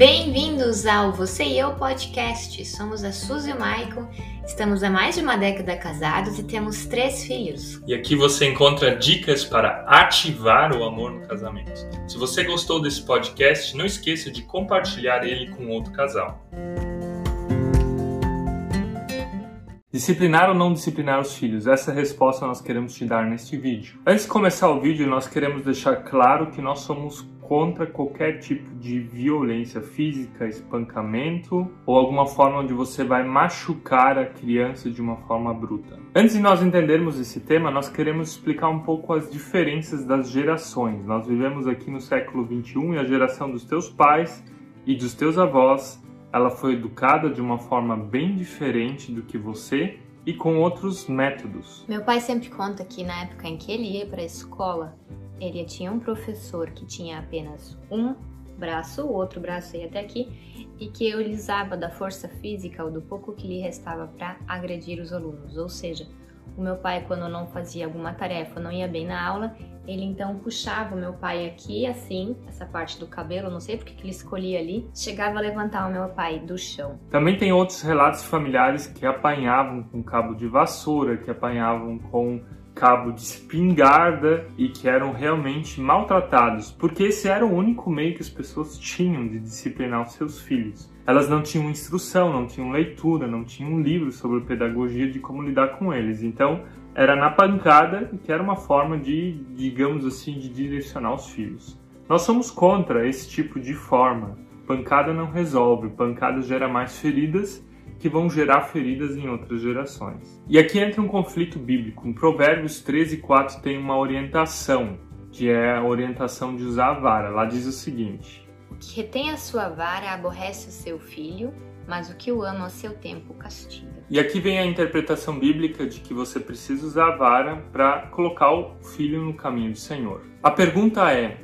Bem-vindos ao Você e Eu Podcast. Somos a Suzy e o Maicon, estamos há mais de uma década casados e temos três filhos. E aqui você encontra dicas para ativar o amor no casamento. Se você gostou desse podcast, não esqueça de compartilhar ele com outro casal. Disciplinar ou não disciplinar os filhos? Essa resposta nós queremos te dar neste vídeo. Antes de começar o vídeo, nós queremos deixar claro que nós somos contra qualquer tipo de violência física, espancamento ou alguma forma onde você vai machucar a criança de uma forma bruta. Antes de nós entendermos esse tema, nós queremos explicar um pouco as diferenças das gerações. Nós vivemos aqui no século 21 e a geração dos teus pais e dos teus avós, ela foi educada de uma forma bem diferente do que você e com outros métodos. Meu pai sempre conta que na época em que ele ia para a escola, ele tinha um professor que tinha apenas um braço, o outro braço ia até aqui, e que ele usava da força física ou do pouco que lhe restava para agredir os alunos. Ou seja, o meu pai, quando não fazia alguma tarefa, não ia bem na aula, ele então puxava o meu pai aqui, assim, essa parte do cabelo, não sei porque que ele escolhia ali, chegava a levantar o meu pai do chão. Também tem outros relatos familiares que apanhavam com cabo de vassoura, que apanhavam com cabo de espingarda e que eram realmente maltratados, porque esse era o único meio que as pessoas tinham de disciplinar os seus filhos. Elas não tinham instrução, não tinham leitura, não tinham livro sobre pedagogia de como lidar com eles. Então, era na pancada, que era uma forma de, digamos assim, de direcionar os filhos. Nós somos contra esse tipo de forma. Pancada não resolve, pancada gera mais feridas que vão gerar feridas em outras gerações. E aqui entra um conflito bíblico. Em Provérbios 13, 4 tem uma orientação, que é a orientação de usar a vara. Lá diz o seguinte: O que retém a sua vara aborrece o seu filho, mas o que o ama a seu tempo castiga. E aqui vem a interpretação bíblica de que você precisa usar a vara para colocar o filho no caminho do Senhor. A pergunta é: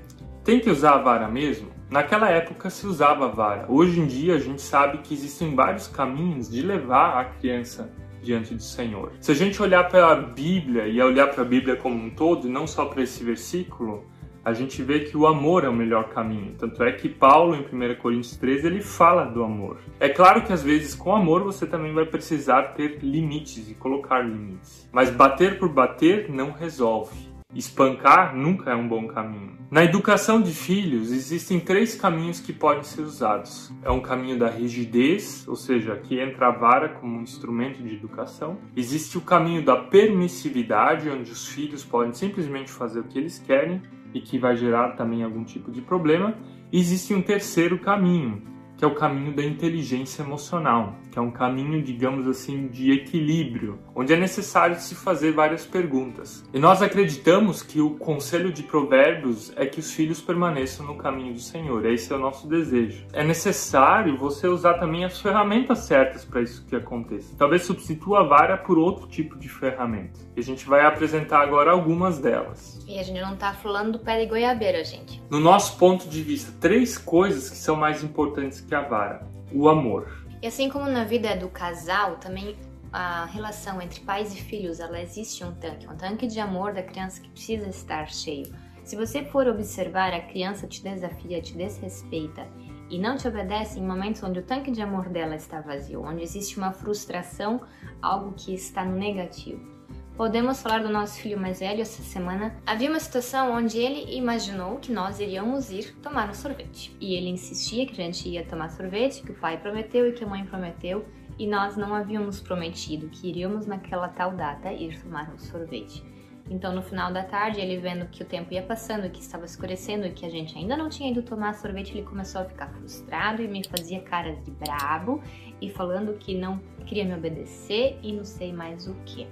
tem que usar a vara mesmo? Naquela época se usava a vara. Hoje em dia a gente sabe que existem vários caminhos de levar a criança diante do Senhor. Se a gente olhar para a Bíblia e olhar para a Bíblia como um todo, não só para esse versículo, a gente vê que o amor é o melhor caminho. Tanto é que Paulo, em 1 Coríntios 13, ele fala do amor. É claro que às vezes com amor você também vai precisar ter limites e colocar limites. Mas bater por bater não resolve. Espancar nunca é um bom caminho. Na educação de filhos, existem três caminhos que podem ser usados. É um caminho da rigidez, ou seja, que entra a vara como um instrumento de educação. Existe o caminho da permissividade, onde os filhos podem simplesmente fazer o que eles querem e que vai gerar também algum tipo de problema. E existe um terceiro caminho, que é o caminho da inteligência emocional, que é um caminho, digamos assim, de equilíbrio, onde é necessário se fazer várias perguntas. E nós acreditamos que o conselho de Provérbios é que os filhos permaneçam no caminho do Senhor. Esse é o nosso desejo. É necessário você usar também as ferramentas certas para isso que aconteça. Talvez substitua a vara por outro tipo de ferramenta. E a gente vai apresentar agora algumas delas. E a gente não está falando do pé de goiabeira, gente. No nosso ponto de vista, três coisas que são mais importantes que a vara: o amor. E assim como na vida do casal, também a relação entre pais e filhos, ela existe um tanque, um tanque de amor da criança que precisa estar cheio. Se você for observar, a criança te desafia, te desrespeita e não te obedece em momentos onde o tanque de amor dela está vazio, onde existe uma frustração, algo que está no negativo. Podemos falar do nosso filho mais velho essa semana. Havia uma situação onde ele imaginou que nós iríamos ir tomar um sorvete. E ele insistia que a gente ia tomar sorvete, que o pai prometeu e que a mãe prometeu, e nós não havíamos prometido que iríamos naquela tal data ir tomar um sorvete. Então, no final da tarde, ele vendo que o tempo ia passando, que estava escurecendo e que a gente ainda não tinha ido tomar sorvete, ele começou a ficar frustrado e me fazia caras de brabo e falando que não queria me obedecer e não sei mais o que.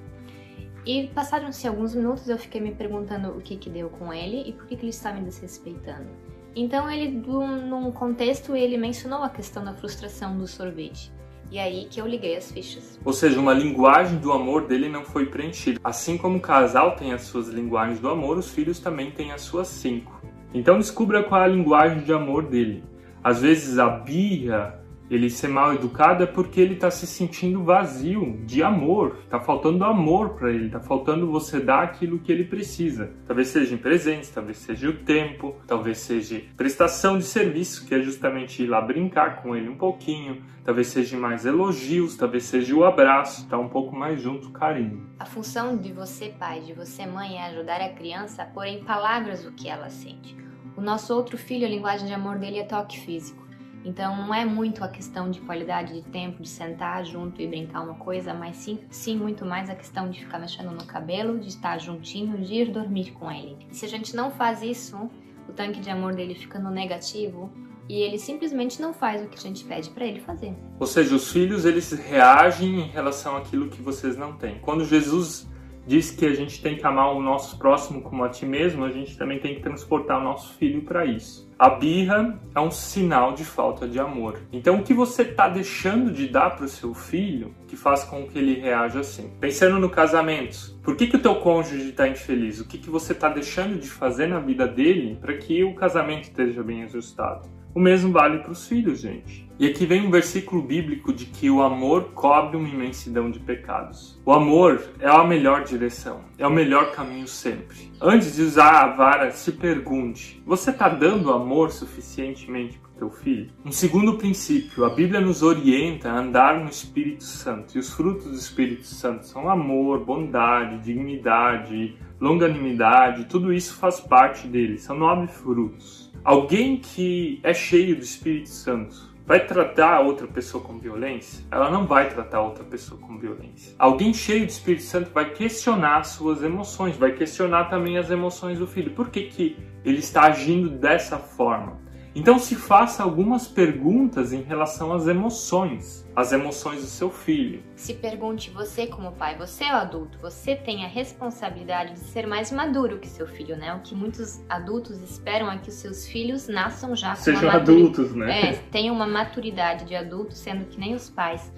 E passaram-se alguns minutos, eu fiquei me perguntando o que que deu com ele e por que, que ele está me desrespeitando. Então ele, num contexto, ele mencionou a questão da frustração do sorvete. E aí que eu liguei as fichas. Ou seja, uma linguagem do amor dele não foi preenchida. Assim como o casal tem as suas linguagens do amor, os filhos também têm as suas cinco. Então descubra qual é a linguagem de amor dele. Às vezes a birra ele ser mal educado é porque ele está se sentindo vazio de amor, está faltando amor para ele, está faltando você dar aquilo que ele precisa. Talvez seja em presentes, talvez seja o tempo, talvez seja prestação de serviço, que é justamente ir lá brincar com ele um pouquinho, talvez seja mais elogios, talvez seja o abraço, estar tá um pouco mais junto, carinho. A função de você pai, de você mãe é ajudar a criança a pôr em palavras o que ela sente. O nosso outro filho, a linguagem de amor dele é toque físico. Então não é muito a questão de qualidade de tempo, de sentar junto e brincar uma coisa, mas sim, sim muito mais a questão de ficar mexendo no cabelo, de estar juntinho, de ir dormir com ele. E se a gente não faz isso, o tanque de amor dele fica no negativo e ele simplesmente não faz o que a gente pede para ele fazer. Ou seja, os filhos eles reagem em relação àquilo que vocês não têm. Quando Jesus diz que a gente tem que amar o nosso próximo como a ti mesmo, a gente também tem que transportar o nosso filho para isso. A birra é um sinal de falta de amor. Então, o que você está deixando de dar para o seu filho que faz com que ele reaja assim? Pensando no casamento, por que, que o teu cônjuge está infeliz? O que, que você está deixando de fazer na vida dele para que o casamento esteja bem ajustado? O mesmo vale para os filhos, gente. E aqui vem um versículo bíblico de que o amor cobre uma imensidão de pecados. O amor é a melhor direção, é o melhor caminho sempre. Antes de usar a vara, se pergunte: você está dando amor suficientemente para o teu filho? Um segundo princípio: a Bíblia nos orienta a andar no Espírito Santo. E os frutos do Espírito Santo são amor, bondade, dignidade, longanimidade, tudo isso faz parte dele. São nove frutos. Alguém que é cheio do Espírito Santo vai tratar a outra pessoa com violência? Ela não vai tratar a outra pessoa com violência. Alguém cheio do Espírito Santo vai questionar suas emoções, vai questionar também as emoções do filho. Por que, que ele está agindo dessa forma? Então se faça algumas perguntas em relação às emoções, as emoções do seu filho. Se pergunte você como pai, você é o adulto, você tem a responsabilidade de ser mais maduro que seu filho, né? O que muitos adultos esperam é que os seus filhos nasçam já com Sejam adultos, né? É, tenham uma maturidade de adulto, sendo que nem os pais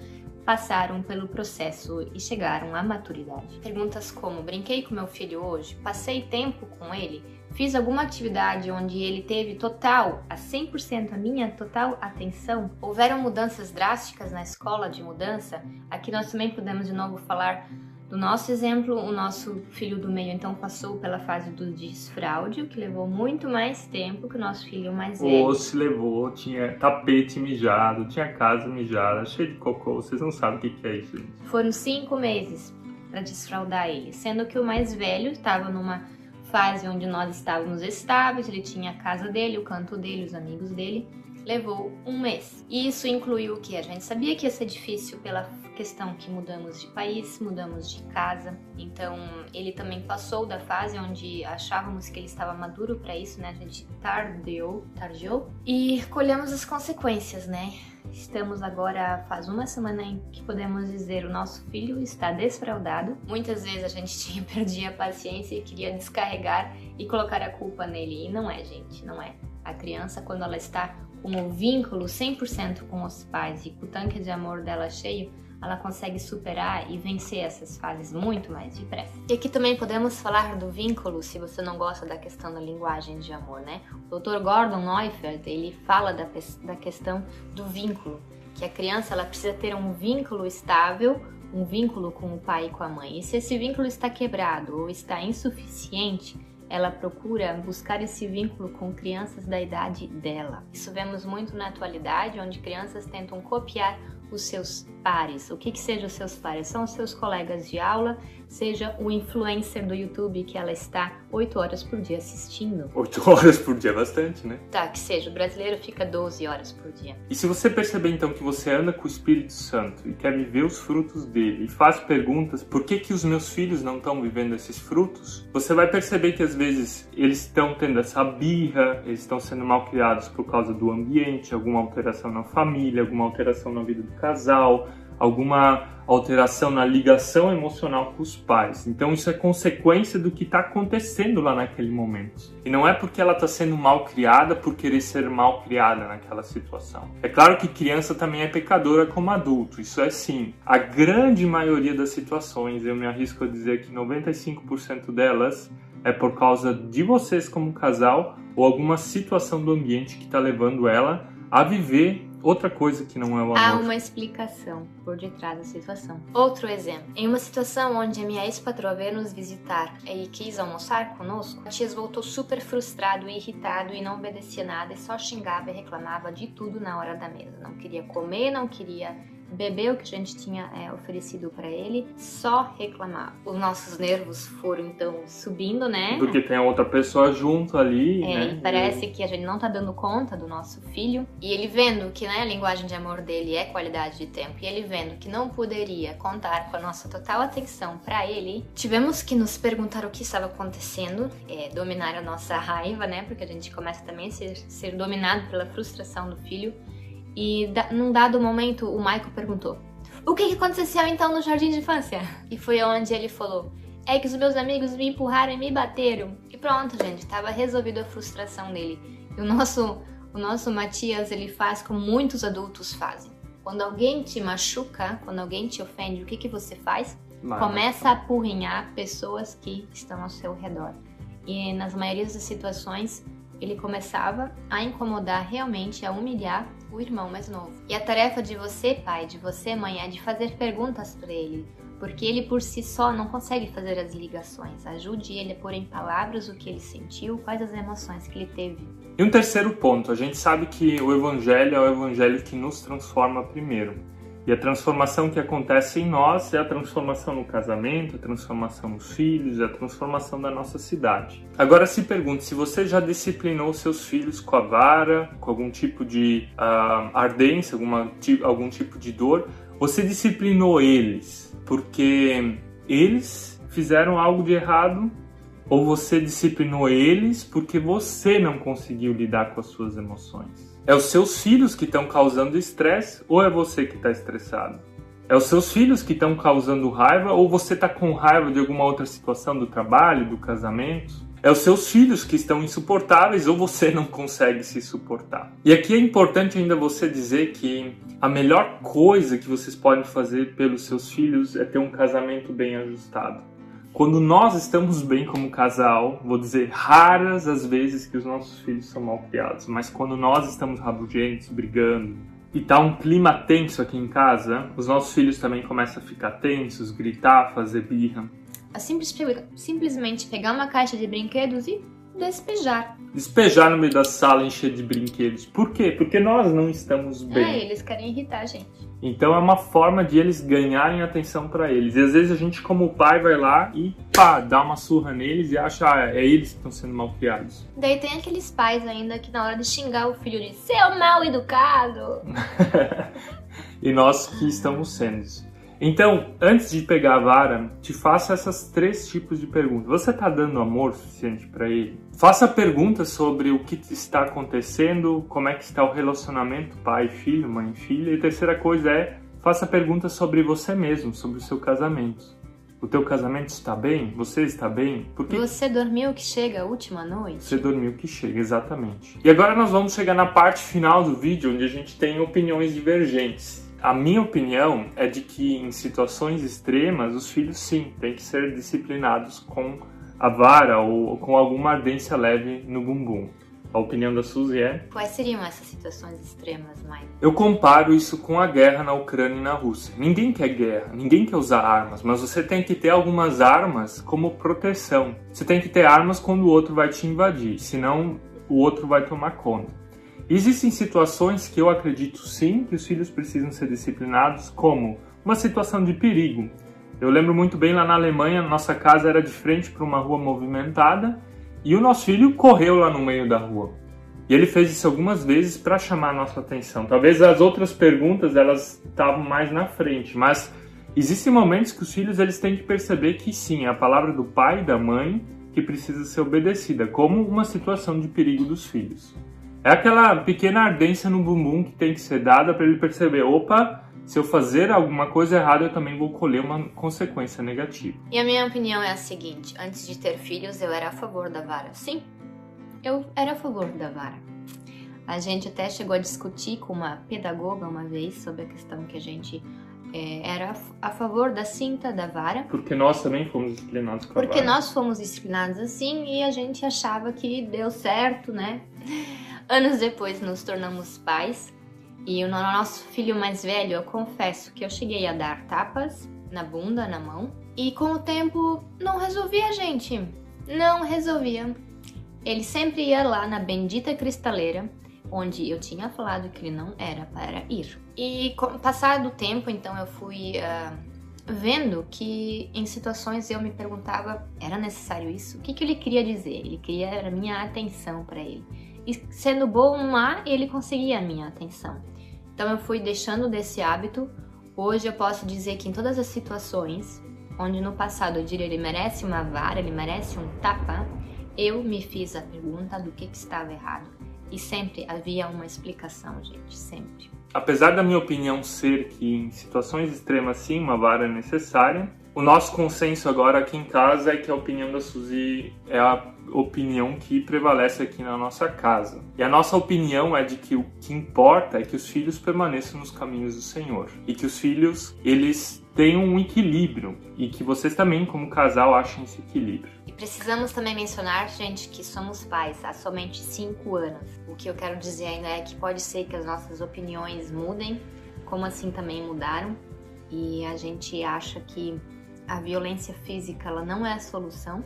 passaram pelo processo e chegaram à maturidade. Perguntas como: brinquei com meu filho hoje? Passei tempo com ele? Fiz alguma atividade onde ele teve total, a 100% a minha total atenção? Houveram mudanças drásticas na escola de mudança? Aqui nós também podemos de novo falar do nosso exemplo, o nosso filho do meio então passou pela fase do desfraude, o que levou muito mais tempo que o nosso filho mais velho. Ou se levou, tinha tapete mijado, tinha casa mijada, cheio de cocô, vocês não sabem o que é isso. Gente. Foram cinco meses para desfraudar ele, sendo que o mais velho estava numa fase onde nós estávamos estáveis, ele tinha a casa dele, o canto dele, os amigos dele. Levou um mês. E isso incluiu o que? A gente sabia que ia ser difícil pela questão que mudamos de país, mudamos de casa. Então, ele também passou da fase onde achávamos que ele estava maduro para isso, né? A gente tardiou, tardiou e colhemos as consequências, né? Estamos agora faz uma semana em que podemos dizer o nosso filho está desfraudado. Muitas vezes a gente tinha perdia a paciência e queria descarregar e colocar a culpa nele e não é, gente, não é. A criança quando ela está com o vínculo 100% com os pais e com o tanque de amor dela cheio, ela consegue superar e vencer essas fases muito mais depressa. E aqui também podemos falar do vínculo, se você não gosta da questão da linguagem de amor, né? O Dr. Gordon Neufeld, ele fala da, da questão do vínculo, que a criança ela precisa ter um vínculo estável, um vínculo com o pai e com a mãe. E se esse vínculo está quebrado ou está insuficiente, ela procura buscar esse vínculo com crianças da idade dela. Isso vemos muito na atualidade, onde crianças tentam copiar os seus pares. O que, que sejam os seus pares? São os seus colegas de aula, seja o influencer do YouTube que ela está 8 horas por dia assistindo. 8 horas por dia é bastante, né? Tá, que seja. O brasileiro fica 12 horas por dia. E se você perceber então que você anda com o Espírito Santo e quer viver os frutos dele e faz perguntas, por que que os meus filhos não estão vivendo esses frutos? Você vai perceber que às vezes eles estão tendo essa birra, eles estão sendo mal criados por causa do ambiente, alguma alteração na família, alguma alteração na vida do casal, alguma alteração na ligação emocional com os pais. Então isso é consequência do que está acontecendo lá naquele momento. E não é porque ela está sendo mal criada por querer ser mal criada naquela situação. É claro que criança também é pecadora como adulto, isso é sim. A grande maioria das situações, eu me arrisco a dizer que 95% delas é por causa de vocês como casal ou alguma situação do ambiente que está levando ela a viver outra coisa que não é o amor. Há uma explicação por detrás da situação. Outro exemplo. Em uma situação onde a minha ex-patroa veio nos visitar e quis almoçar conosco, o Tias voltou super frustrado e irritado e não obedecia nada e só xingava e reclamava de tudo na hora da mesa. Não queria comer, não queria bebeu o que a gente tinha é, oferecido para ele, só reclamar. Os nossos nervos foram então subindo, né? Porque tem a outra pessoa junto ali, é, né? E parece e... que a gente não tá dando conta do nosso filho. E ele vendo que né, a linguagem de amor dele é qualidade de tempo, e ele vendo que não poderia contar com a nossa total atenção para ele, tivemos que nos perguntar o que estava acontecendo, é, dominar a nossa raiva, né? Porque a gente começa também a ser, ser dominado pela frustração do filho. E num dado momento o Michael perguntou: O que, que aconteceu então no jardim de infância? E foi onde ele falou: É que os meus amigos me empurraram e me bateram. E pronto, gente, estava resolvida a frustração dele. E o nosso, o nosso Matias, ele faz como muitos adultos fazem. Quando alguém te machuca, quando alguém te ofende, o que, que você faz? Começa a apurrinhar pessoas que estão ao seu redor. E nas maiorias das situações, ele começava a incomodar realmente, a humilhar o irmão mais novo. E a tarefa de você, pai, de você, mãe, é de fazer perguntas para ele, porque ele por si só não consegue fazer as ligações. Ajude ele a pôr em palavras o que ele sentiu, quais as emoções que ele teve. E um terceiro ponto, a gente sabe que o evangelho é o evangelho que nos transforma primeiro. E a transformação que acontece em nós é a transformação no casamento, a transformação nos filhos, a transformação da nossa cidade. Agora se pergunte se você já disciplinou seus filhos com a vara, com algum tipo de uh, ardência, alguma, algum tipo de dor. Você disciplinou eles porque eles fizeram algo de errado ou você disciplinou eles porque você não conseguiu lidar com as suas emoções? É os seus filhos que estão causando estresse ou é você que está estressado? É os seus filhos que estão causando raiva ou você está com raiva de alguma outra situação do trabalho, do casamento? É os seus filhos que estão insuportáveis ou você não consegue se suportar? E aqui é importante ainda você dizer que a melhor coisa que vocês podem fazer pelos seus filhos é ter um casamento bem ajustado. Quando nós estamos bem como casal, vou dizer raras as vezes que os nossos filhos são mal criados, mas quando nós estamos rabugentos, brigando, e tá um clima tenso aqui em casa, os nossos filhos também começam a ficar tensos, gritar, fazer birra. Simples, simplesmente pegar uma caixa de brinquedos e despejar. Despejar no meio da sala encher de brinquedos. Por quê? Porque nós não estamos bem. É, eles querem irritar a gente. Então é uma forma de eles ganharem atenção para eles. E às vezes a gente, como pai, vai lá e pá, dá uma surra neles e acha ah, é eles que estão sendo mal criados. Daí tem aqueles pais ainda que na hora de xingar o filho diz seu mal educado. e nós que estamos sendo. Então, antes de pegar a vara, te faça esses três tipos de perguntas. Você está dando amor suficiente para ele? Faça perguntas sobre o que está acontecendo, como é que está o relacionamento pai-filho, mãe-filha. E a terceira coisa é, faça perguntas sobre você mesmo, sobre o seu casamento. O teu casamento está bem? Você está bem? Porque você dormiu que chega a última noite? Você dormiu que chega, exatamente. E agora nós vamos chegar na parte final do vídeo, onde a gente tem opiniões divergentes. A minha opinião é de que em situações extremas os filhos sim têm que ser disciplinados com a vara ou com alguma ardência leve no bumbum. A opinião da Suzy é? Quais seriam essas situações extremas, Mike? Eu comparo isso com a guerra na Ucrânia e na Rússia. Ninguém quer guerra, ninguém quer usar armas, mas você tem que ter algumas armas como proteção. Você tem que ter armas quando o outro vai te invadir, senão o outro vai tomar conta. Existem situações que eu acredito sim que os filhos precisam ser disciplinados, como uma situação de perigo. Eu lembro muito bem lá na Alemanha, nossa casa era de frente para uma rua movimentada e o nosso filho correu lá no meio da rua. E ele fez isso algumas vezes para chamar a nossa atenção. Talvez as outras perguntas elas estavam mais na frente, mas existem momentos que os filhos eles têm que perceber que sim, é a palavra do pai e da mãe que precisa ser obedecida, como uma situação de perigo dos filhos. É aquela pequena ardência no bumbum que tem que ser dada para ele perceber: opa, se eu fazer alguma coisa errada, eu também vou colher uma consequência negativa. E a minha opinião é a seguinte: antes de ter filhos, eu era a favor da vara. Sim, eu era a favor da vara. A gente até chegou a discutir com uma pedagoga uma vez sobre a questão que a gente é, era a favor da cinta, da vara. Porque nós também fomos disciplinados com Porque a vara. nós fomos disciplinados assim e a gente achava que deu certo, né? Anos depois nos tornamos pais E o nosso filho mais velho, eu confesso que eu cheguei a dar tapas na bunda, na mão, e com o tempo não resolvia, gente. Não resolvia. Ele sempre ia lá na bendita cristaleira, onde eu tinha falado que ele não era para ir. E com passado o tempo, então eu fui uh, vendo que em situações eu me perguntava, era necessário isso? O que, que ele queria dizer? Ele queria a minha atenção para ele. E sendo bom má, ele conseguia a minha atenção. Então eu fui deixando desse hábito. Hoje eu posso dizer que em todas as situações onde no passado eu diria ele merece uma vara, ele merece um tapa, eu me fiz a pergunta do que, que estava errado. E sempre havia uma explicação, gente, sempre. Apesar da minha opinião ser que em situações extremas sim uma vara é necessária, o nosso consenso agora aqui em casa é que a opinião da Suzy é a opinião que prevalece aqui na nossa casa. E a nossa opinião é de que o que importa é que os filhos permaneçam nos caminhos do Senhor e que os filhos eles tenham um equilíbrio e que vocês também como casal achem esse equilíbrio. E precisamos também mencionar, gente, que somos pais há somente cinco anos. O que eu quero dizer ainda é que pode ser que as nossas opiniões mudem, como assim também mudaram, e a gente acha que a violência física ela não é a solução,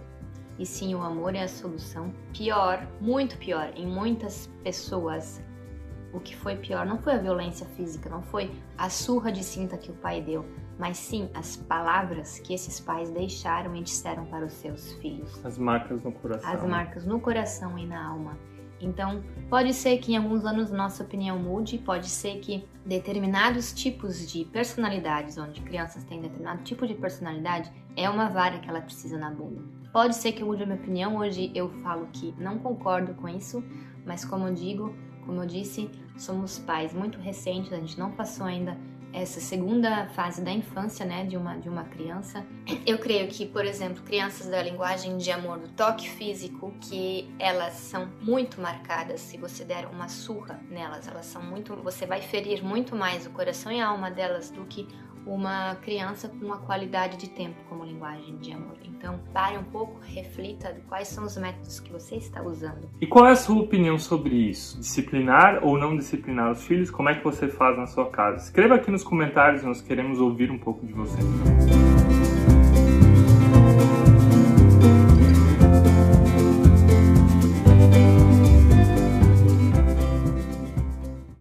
e sim o amor é a solução. Pior, muito pior, em muitas pessoas, o que foi pior não foi a violência física, não foi a surra de cinta que o pai deu, mas sim as palavras que esses pais deixaram e disseram para os seus filhos. As marcas no coração. As marcas no coração e na alma. Então, pode ser que em alguns anos nossa opinião mude, pode ser que determinados tipos de personalidades, onde crianças têm determinado tipo de personalidade, é uma vara que ela precisa na bunda. Pode ser que eu mude a minha opinião, hoje eu falo que não concordo com isso, mas como eu digo, como eu disse, somos pais muito recentes, a gente não passou ainda essa segunda fase da infância, né, de uma, de uma criança. Eu creio que, por exemplo, crianças da linguagem de amor, do toque físico, que elas são muito marcadas. Se você der uma surra nelas, elas são muito, você vai ferir muito mais o coração e a alma delas do que uma criança com uma qualidade de tempo como linguagem de amor. Então, pare um pouco, reflita quais são os métodos que você está usando. E qual é a sua opinião sobre isso? Disciplinar ou não disciplinar os filhos? Como é que você faz na sua casa? Escreva aqui nos comentários, nós queremos ouvir um pouco de você.